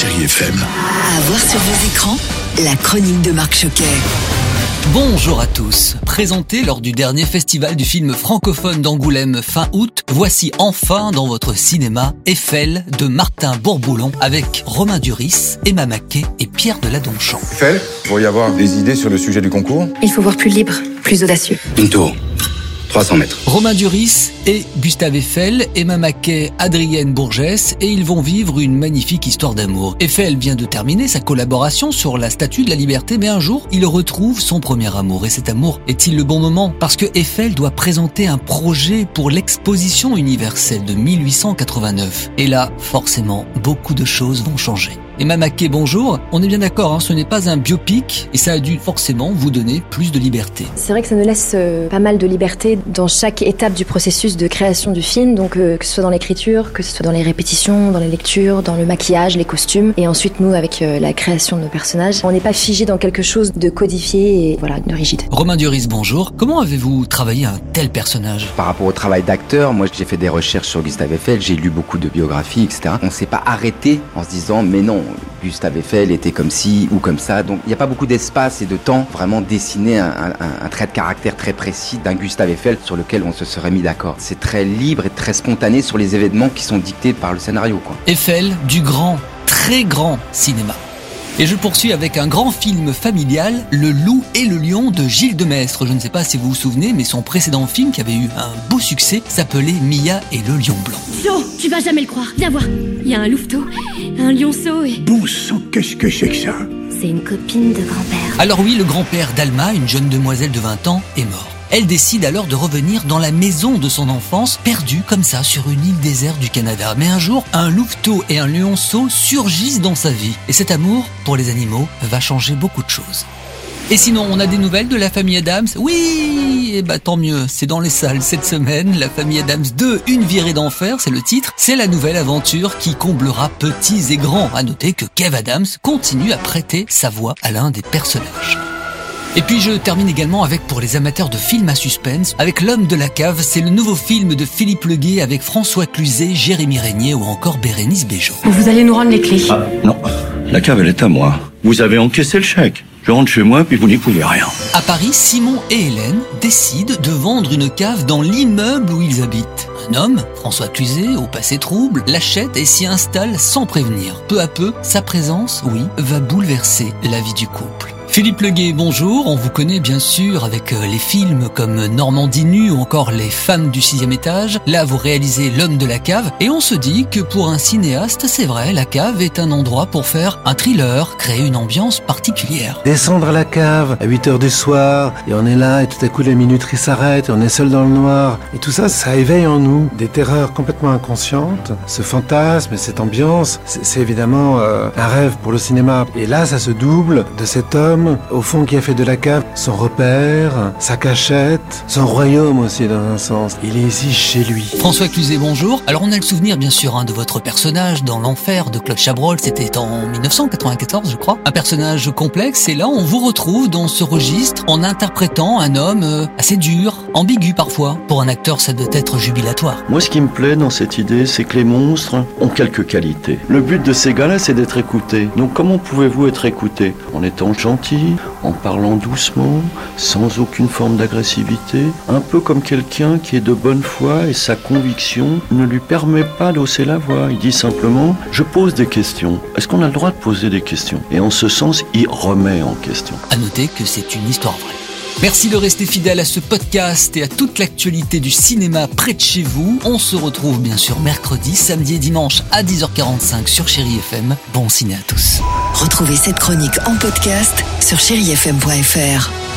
Chérie FM. À voir sur vos écrans, la chronique de Marc Choquet. Bonjour à tous. Présenté lors du dernier festival du film francophone d'Angoulême fin août, voici enfin dans votre cinéma Eiffel de Martin Bourboulon avec Romain Duris, Emma Maquet et Pierre de Ladonchamp. Eiffel, pour y avoir des idées sur le sujet du concours? Il faut voir plus libre, plus audacieux. Une tour. 300 mètres. Romain Duris et Gustave Eiffel, Emma Maquet, Adrienne Bourgès et ils vont vivre une magnifique histoire d'amour. Eiffel vient de terminer sa collaboration sur la Statue de la Liberté mais un jour il retrouve son premier amour et cet amour est-il le bon moment? Parce que Eiffel doit présenter un projet pour l'exposition universelle de 1889 et là forcément beaucoup de choses vont changer. Emma Maquet, bonjour. On est bien d'accord, hein, ce n'est pas un biopic et ça a dû forcément vous donner plus de liberté. C'est vrai que ça nous laisse euh, pas mal de liberté dans chaque étape du processus de création du film, donc euh, que ce soit dans l'écriture, que ce soit dans les répétitions, dans les lectures, dans le maquillage, les costumes, et ensuite nous avec euh, la création de nos personnages. On n'est pas figé dans quelque chose de codifié et voilà, de rigide. Romain Duris, bonjour. Comment avez-vous travaillé un tel personnage? Par rapport au travail d'acteur, moi j'ai fait des recherches sur Gustave Eiffel, j'ai lu beaucoup de biographies, etc. On s'est pas arrêté en se disant mais non, Gustave Eiffel était comme ci ou comme ça. Donc il n'y a pas beaucoup d'espace et de temps vraiment dessiner un, trait de caractère très précis d'un Gustave Eiffel sur lequel on se serait mis d'accord. C'est très libre et très spontané sur les événements qui sont dictés par le scénario. Eiffel du grand, très grand cinéma. Et je poursuis avec un grand film familial, Le Loup et le Lion de Gilles Demestre. Je ne sais pas si vous vous souvenez, mais son précédent film qui avait eu un beau succès s'appelait Mia et le Lion Blanc. Flo, tu vas jamais le croire. Viens voir. Il y a un louveteau, un lionceau et. Bon sang, qu'est-ce que c'est que ça? C'est une copine de grand-père. Alors oui, le grand-père d'Alma, une jeune demoiselle de 20 ans, est mort. Elle décide alors de revenir dans la maison de son enfance, perdue comme ça sur une île déserte du Canada. Mais un jour, un louveteau et un lionceau surgissent dans sa vie. Et cet amour pour les animaux va changer beaucoup de choses. Et sinon, on a des nouvelles de la famille Adams? Oui Eh bah tant mieux, c'est dans les salles cette semaine. La famille Adams 2, une virée d'enfer, c'est le titre. C'est la nouvelle aventure qui comblera petits et grands. À noter que Kev Adams continue à prêter sa voix à l'un des personnages. Et puis je termine également avec pour les amateurs de films à suspense, avec L'homme de la cave, c'est le nouveau film de Philippe Leguet avec François Cluzet, Jérémy Régnier ou encore Bérénice Bejo. Vous allez nous rendre les clés. Ah, non. La cave, elle est à moi. Vous avez encaissé le chèque. Je rentre chez moi, puis vous n'y pouvez rien. À Paris, Simon et Hélène décident de vendre une cave dans l'immeuble où ils habitent. Un homme, François Cluzet, au passé trouble, l'achète et s'y installe sans prévenir. Peu à peu, sa présence, oui, va bouleverser la vie du couple. Philippe Leguet, bonjour. On vous connaît bien sûr avec euh, les films comme Normandie nue ou encore Les femmes du sixième étage. Là, vous réalisez L'homme de la cave et on se dit que pour un cinéaste, c'est vrai, la cave est un endroit pour faire un thriller, créer une ambiance particulière. Descendre à la cave à 8 heures du soir, et on est là, et tout à coup la minuterie s'arrête, et on est seul dans le noir. Et tout ça, ça éveille en nous des terreurs complètement inconscientes. Ce fantasme et cette ambiance, c'est évidemment euh, un rêve pour le cinéma. Et là, ça se double de cet homme, au fond, qui a fait de la cave son repère, sa cachette, son royaume aussi dans un sens. Il est ici chez lui. François Cluzet, bonjour. Alors on a le souvenir bien sûr hein, de votre personnage dans l'enfer de Claude Chabrol, c'était en 1994 je crois. Un personnage complexe et là on vous retrouve dans ce registre en interprétant un homme euh, assez dur, ambigu parfois. Pour un acteur ça doit être jubilatoire. Moi, ce qui me plaît dans cette idée, c'est que les monstres ont quelques qualités. Le but de ces gars-là, c'est d'être écoutés. Donc, comment pouvez-vous être écouté En étant en parlant doucement, sans aucune forme d'agressivité, un peu comme quelqu'un qui est de bonne foi et sa conviction ne lui permet pas d'hausser la voix. Il dit simplement Je pose des questions. Est-ce qu'on a le droit de poser des questions? Et en ce sens, il remet en question. À noter que c'est une histoire vraie. Merci de rester fidèle à ce podcast et à toute l'actualité du cinéma près de chez vous. On se retrouve bien sûr mercredi, samedi et dimanche à 10h45 sur Chéri FM. Bon ciné à tous. Retrouvez cette chronique en podcast sur chérifm.fr.